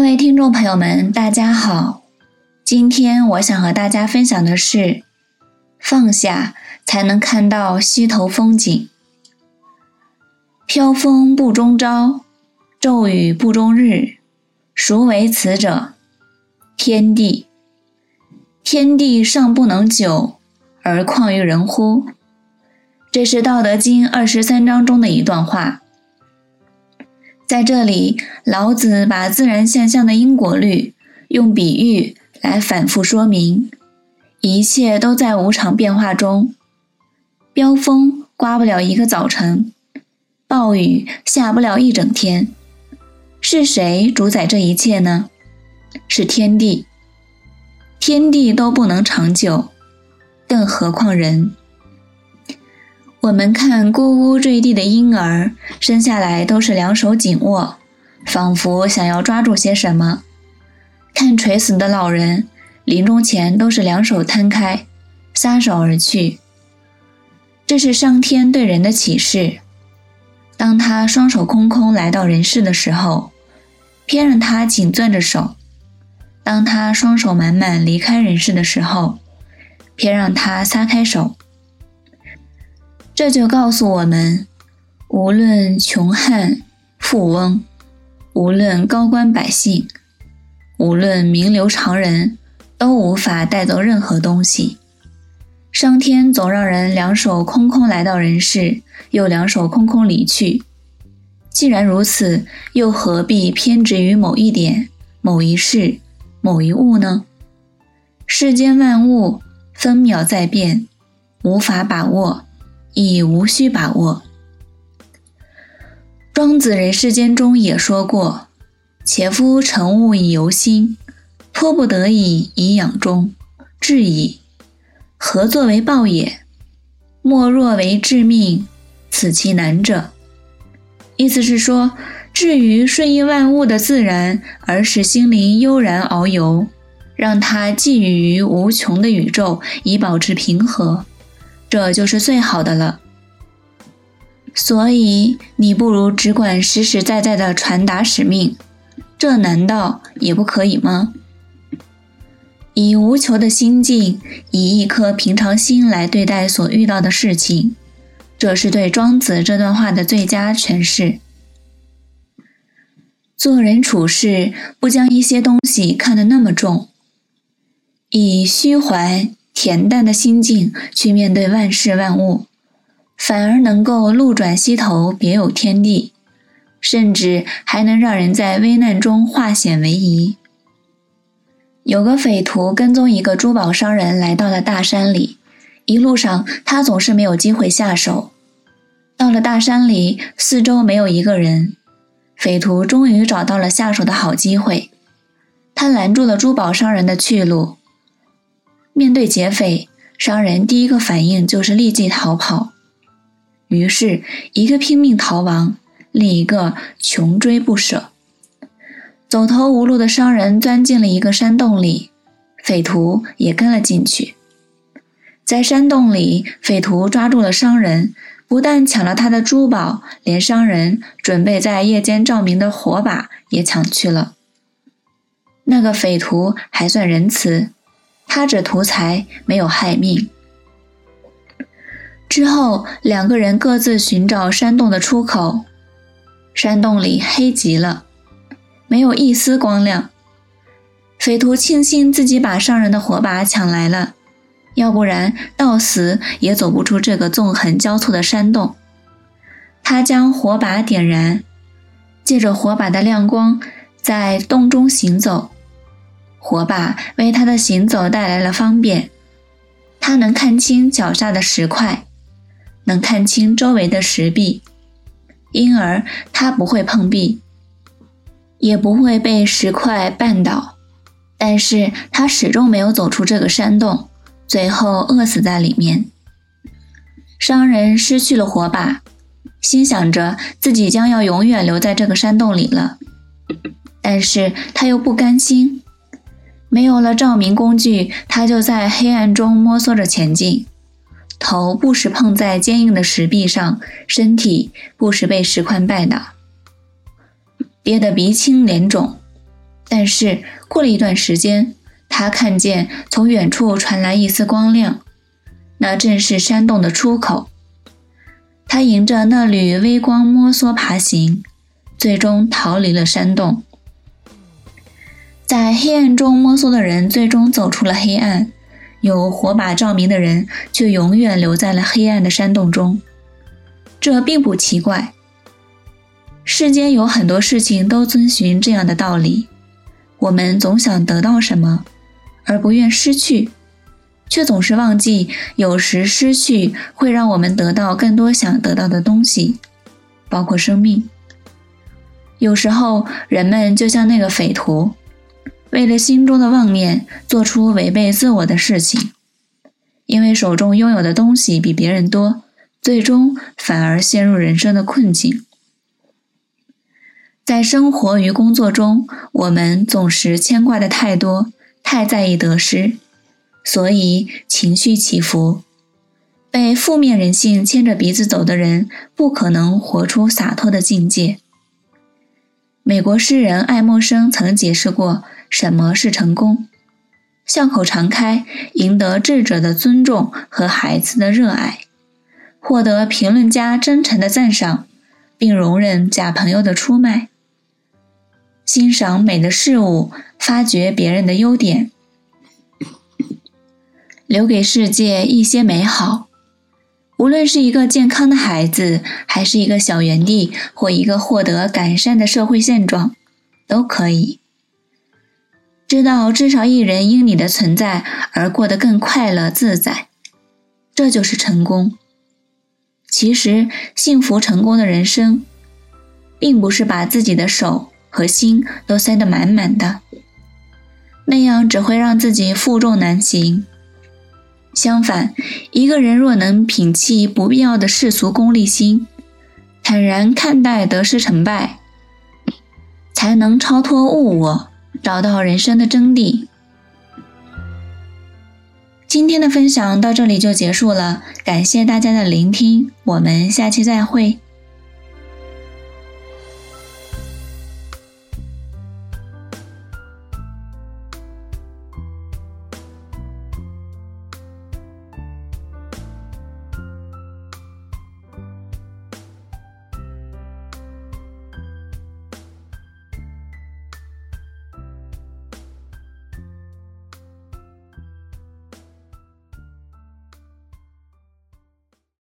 各位听众朋友们，大家好。今天我想和大家分享的是：放下才能看到溪头风景。飘风不终朝，骤雨不终日，孰为此者？天地。天地尚不能久，而况于人乎？这是《道德经》二十三章中的一段话。在这里，老子把自然现象的因果律用比喻来反复说明，一切都在无常变化中。飙风刮不了一个早晨，暴雨下不了一整天，是谁主宰这一切呢？是天地。天地都不能长久，更何况人？我们看咕咕坠地的婴儿，生下来都是两手紧握，仿佛想要抓住些什么；看垂死的老人，临终前都是两手摊开，撒手而去。这是上天对人的启示：当他双手空空来到人世的时候，偏让他紧攥着手；当他双手满满离开人世的时候，偏让他撒开手。这就告诉我们，无论穷汉富翁，无论高官百姓，无论名流常人，都无法带走任何东西。上天总让人两手空空来到人世，又两手空空离去。既然如此，又何必偏执于某一点、某一事、某一物呢？世间万物分秒在变，无法把握。亦无需把握。庄子《人世间》中也说过：“且夫乘物以游心，迫不得已以养中，至矣。何作为报也？莫若为致命，此其难者。”意思是说，至于顺应万物的自然，而使心灵悠然遨游，让它寄予于无穷的宇宙，以保持平和。这就是最好的了，所以你不如只管实实在在的传达使命，这难道也不可以吗？以无求的心境，以一颗平常心来对待所遇到的事情，这是对庄子这段话的最佳诠释。做人处事，不将一些东西看得那么重，以虚怀。恬淡的心境去面对万事万物，反而能够路转溪头别有天地，甚至还能让人在危难中化险为夷。有个匪徒跟踪一个珠宝商人来到了大山里，一路上他总是没有机会下手。到了大山里，四周没有一个人，匪徒终于找到了下手的好机会，他拦住了珠宝商人的去路。面对劫匪，商人第一个反应就是立即逃跑。于是，一个拼命逃亡，另一个穷追不舍。走投无路的商人钻进了一个山洞里，匪徒也跟了进去。在山洞里，匪徒抓住了商人，不但抢了他的珠宝，连商人准备在夜间照明的火把也抢去了。那个匪徒还算仁慈。他只图财，没有害命。之后，两个人各自寻找山洞的出口。山洞里黑极了，没有一丝光亮。匪徒庆幸自己把商人的火把抢来了，要不然到死也走不出这个纵横交错的山洞。他将火把点燃，借着火把的亮光，在洞中行走。火把为他的行走带来了方便，他能看清脚下的石块，能看清周围的石壁，因而他不会碰壁，也不会被石块绊倒。但是他始终没有走出这个山洞，最后饿死在里面。商人失去了火把，心想着自己将要永远留在这个山洞里了，但是他又不甘心。没有了照明工具，他就在黑暗中摸索着前进，头不时碰在坚硬的石壁上，身体不时被石块绊倒，跌得鼻青脸肿。但是过了一段时间，他看见从远处传来一丝光亮，那正是山洞的出口。他迎着那缕微光摸索爬行，最终逃离了山洞。在黑暗中摸索的人，最终走出了黑暗；有火把照明的人，却永远留在了黑暗的山洞中。这并不奇怪。世间有很多事情都遵循这样的道理：我们总想得到什么，而不愿失去。却总是忘记，有时失去会让我们得到更多想得到的东西，包括生命。有时候，人们就像那个匪徒，为了心中的妄念，做出违背自我的事情，因为手中拥有的东西比别人多，最终反而陷入人生的困境。在生活与工作中，我们总是牵挂的太多，太在意得失。所以情绪起伏，被负面人性牵着鼻子走的人，不可能活出洒脱的境界。美国诗人爱默生曾解释过什么是成功：笑口常开，赢得智者的尊重和孩子的热爱，获得评论家真诚的赞赏，并容忍假朋友的出卖，欣赏美的事物，发掘别人的优点。留给世界一些美好，无论是一个健康的孩子，还是一个小园地，或一个获得改善的社会现状，都可以。知道至少一人因你的存在而过得更快乐自在，这就是成功。其实，幸福成功的人生，并不是把自己的手和心都塞得满满的，那样只会让自己负重难行。相反，一个人若能摒弃不必要的世俗功利心，坦然看待得失成败，才能超脱物我，找到人生的真谛。今天的分享到这里就结束了，感谢大家的聆听，我们下期再会。